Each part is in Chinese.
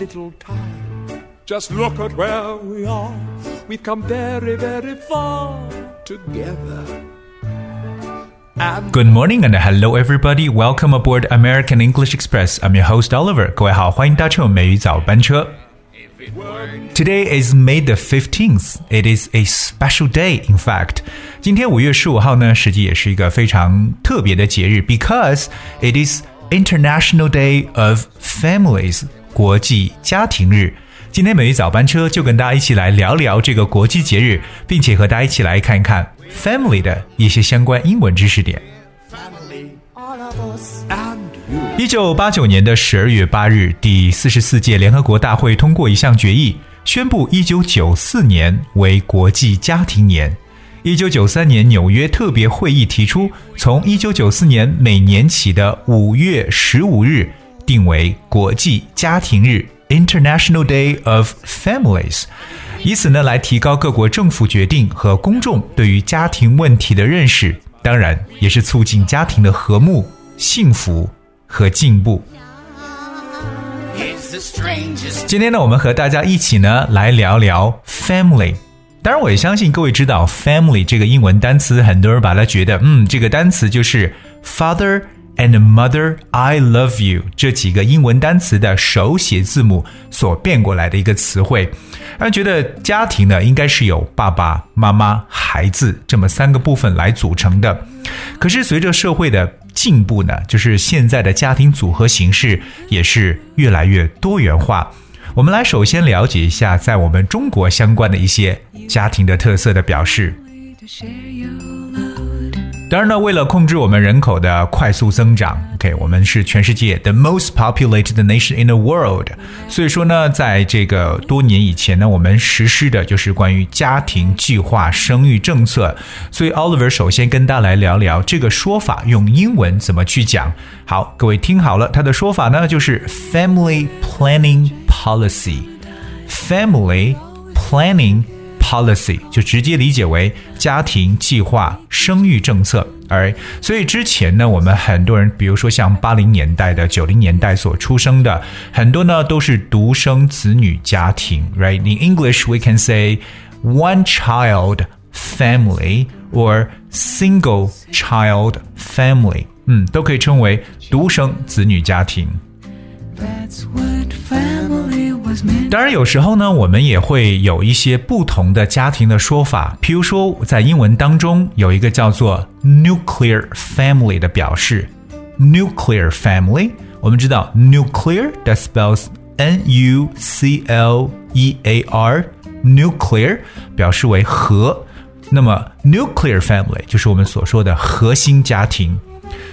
little time. Just look at where we are. We've come very, very far together. Good morning and hello everybody. Welcome aboard American English Express. I'm your host Oliver. 各位好，欢迎搭乘美语早班车。Today is May the fifteenth. It is a special day. In fact，今天五月十五号呢，实际也是一个非常特别的节日，because it is International Day of Families， 国际家庭日。今天美语早班车就跟大家一起来聊聊这个国际节日，并且和大家一起来看一看 family 的一些相关英文知识点。一九八九年的十二月八日，第四十四届联合国大会通过一项决议，宣布一九九四年为国际家庭年。一九九三年纽约特别会议提出，从一九九四年每年起的五月十五日定为国际家庭日。International Day of Families，以此呢来提高各国政府决定和公众对于家庭问题的认识，当然也是促进家庭的和睦、幸福和进步。今天呢，我们和大家一起呢来聊聊 family。当然，我也相信各位知道 family 这个英文单词，很多人把它觉得，嗯，这个单词就是 father。And mother I love you 这几个英文单词的手写字母所变过来的一个词汇，让人觉得家庭呢应该是由爸爸妈妈、孩子这么三个部分来组成的。可是随着社会的进步呢，就是现在的家庭组合形式也是越来越多元化。我们来首先了解一下在我们中国相关的一些家庭的特色的表示。当然呢，为了控制我们人口的快速增长，OK，我们是全世界 the most populated nation in the world。所以说呢，在这个多年以前呢，我们实施的就是关于家庭计划生育政策。所以 Oliver 首先跟大家来聊聊这个说法用英文怎么去讲。好，各位听好了，他的说法呢就是 family planning policy。family planning。policy 就直接理解为家庭计划生育政策，而所以之前呢，我们很多人，比如说像八零年代的、九零年代所出生的，很多呢都是独生子女家庭，right？In English we can say one child family or single child family，嗯，都可以称为独生子女家庭。That's what family 当然，有时候呢，我们也会有一些不同的家庭的说法。譬如说，在英文当中有一个叫做 nuclear family 的表示。nuclear family，我们知道 nuclear that spells n u c l e a r，nuclear 表示为核。那么 nuclear family 就是我们所说的核心家庭。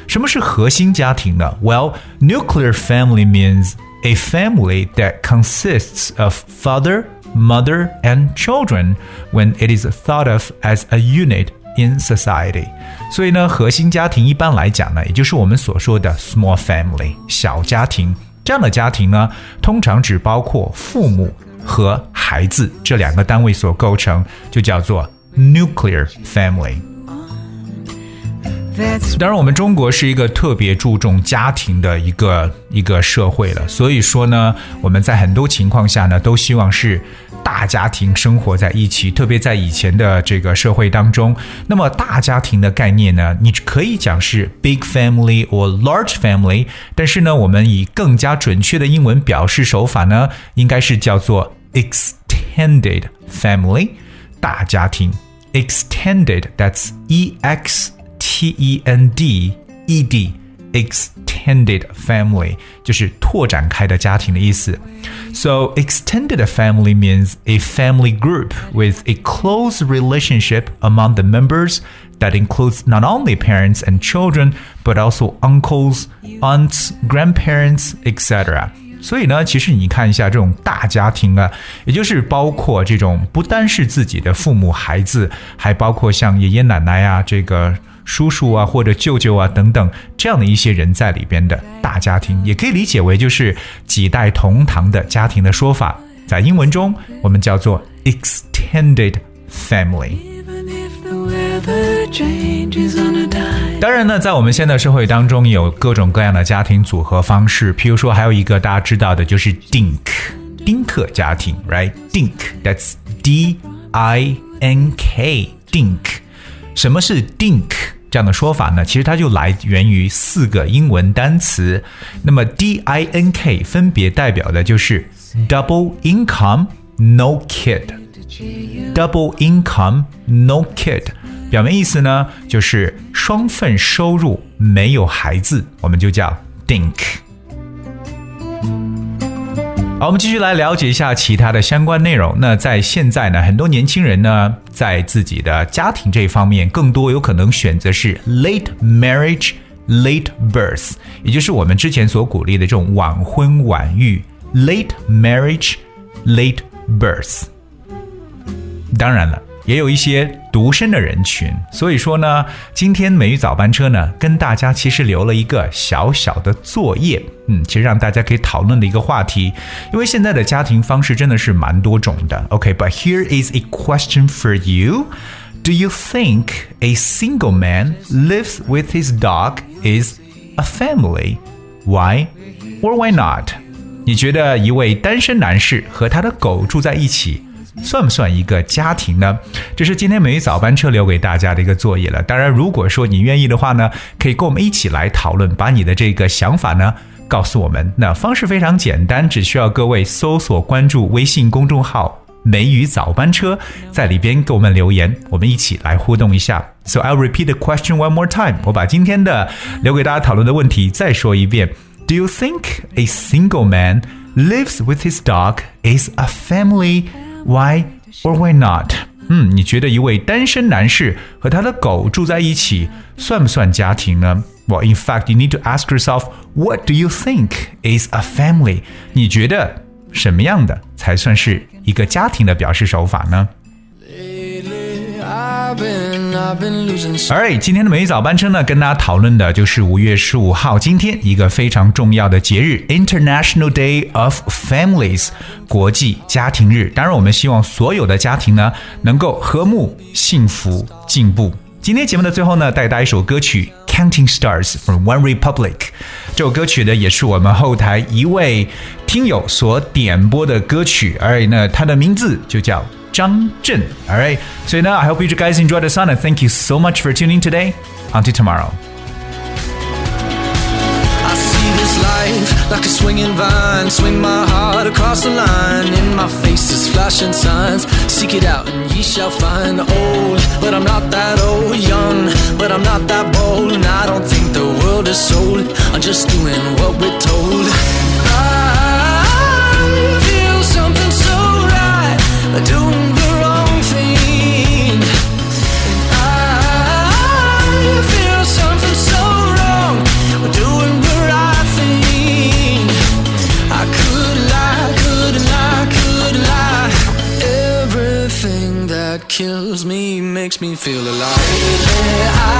什么是核心家庭呢？Well, nuclear family means a family that consists of father, mother, and children when it is thought of as a unit in society. 所以呢，核心家庭一般来讲呢，也就是我们所说的 small family 小家庭。这样的家庭呢，通常只包括父母和孩子这两个单位所构成，就叫做 nuclear family。 当然，我们中国是一个特别注重家庭的一个一个社会了，所以说呢，我们在很多情况下呢，都希望是大家庭生活在一起。特别在以前的这个社会当中，那么大家庭的概念呢，你可以讲是 big family or large family，但是呢，我们以更加准确的英文表示手法呢，应该是叫做 extended family，大家庭 extended，that's e x。T E N D E D extended family 就是拓展开的家庭的意思。So extended family means a family group with a close relationship among the members that includes not only parents and children but also uncles, aunts, grandparents, etc. 所以呢，其实你看一下这种大家庭啊，也就是包括这种不单是自己的父母、孩子，还包括像爷爷奶奶啊，这个 叔叔啊，或者舅舅啊等等，这样的一些人在里边的大家庭，也可以理解为就是几代同堂的家庭的说法。在英文中，我们叫做 extended family。当然呢，在我们现在社会当中，有各种各样的家庭组合方式。譬如说，还有一个大家知道的，就是 dink 丁。克家庭，right？Dink，that's D I N K，Dink。什么是 Dink 这样的说法呢？其实它就来源于四个英文单词。那么 D I N K 分别代表的就是 double income no kid，double income no kid。表面意思呢就是双份收入没有孩子，我们就叫 Dink。好，我们继续来了解一下其他的相关内容。那在现在呢，很多年轻人呢，在自己的家庭这一方面，更多有可能选择是 late marriage, late birth，也就是我们之前所鼓励的这种晚婚晚育。late marriage, late birth。当然了。也有一些独身的人群，所以说呢，今天美语早班车呢，跟大家其实留了一个小小的作业，嗯，其实让大家可以讨论的一个话题，因为现在的家庭方式真的是蛮多种的。OK，but、okay, here is a question for you. Do you think a single man lives with his dog is a family? Why or why not? 你觉得一位单身男士和他的狗住在一起？ 算不算一个家庭呢？这是今天美语早班车留给大家的一个作业了。当然，如果说你愿意的话呢，可以跟我们一起来讨论，把你的这个想法呢告诉我们。那方式非常简单，只需要各位搜索关注微信公众号“美语早班车”，在里边给我们留言，我们一起来互动一下。So I'll repeat the question one more time。我把今天的留给大家讨论的问题再说一遍：Do you think a single man lives with his dog is a family? family？Why or why not？嗯，你觉得一位单身男士和他的狗住在一起算不算家庭呢？Well, in fact, you need to ask yourself, what do you think is a family？你觉得什么样的才算是一个家庭的表示手法呢 ？Alright，今天的每一早班车呢，跟大家讨论的就是五月十五号，今天一个非常重要的节日 ——International Day of Families，国际家庭日。当然，我们希望所有的家庭呢，能够和睦、幸福、进步。今天节目的最后呢，带大家一首歌曲《Counting Stars》from One Republic。这首歌曲呢，也是我们后台一位听友所点播的歌曲，而呢，它的名字就叫。Zhang Zhen. All right. So now I hope you guys enjoyed the song and thank you so much for tuning today. Until tomorrow. like a swinging vine. Swing my heart across the line. In my face is flashing signs. Seek it out and ye shall find. Old, but I'm not that old. Young, but I'm not that bold. And I don't think the world is sold. I'm just doing what we're told. I feel something so right. Doing kills makes me feel alive. Lately,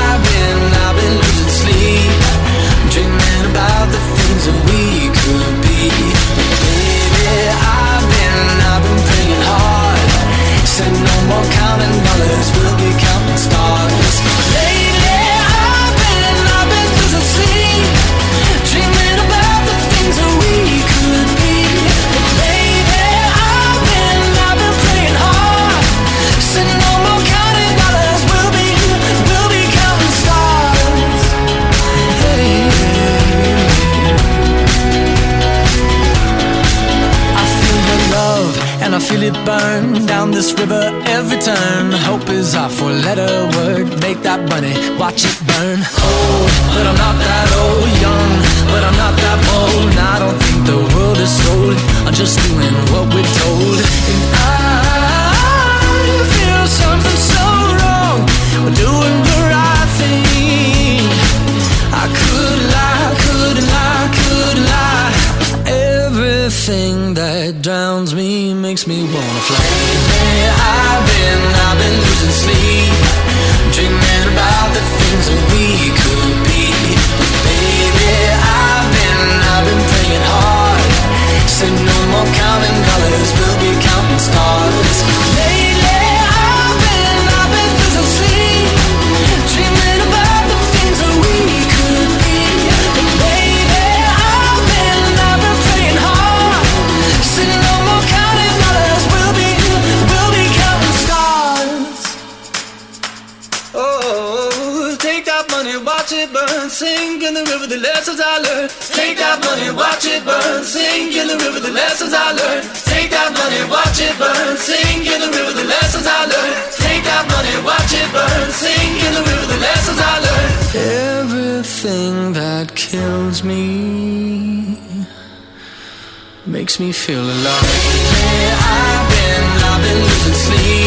money, watch it burn. Old, but I'm not that old. Young, but I'm not that bold. And I don't think the world is sold. I'm just doing what we're told. And I feel something so wrong. We're doing the right thing. I could lie, could lie, could lie. Everything that drowns me makes me wanna fly. I've been, I've been losing sleep, dreaming about the things that we could be. Baby, I've been, I've been praying hard. No more counting dollars, Take that money, watch it burn. Sink in the river, the lessons I learned. Take that money, watch it burn. Sink in the river, the lessons I learned. Take that money, watch it burn. Sink in the river, the lessons I learned. Everything that kills me makes me feel alive. I've been, I've been losing sleep.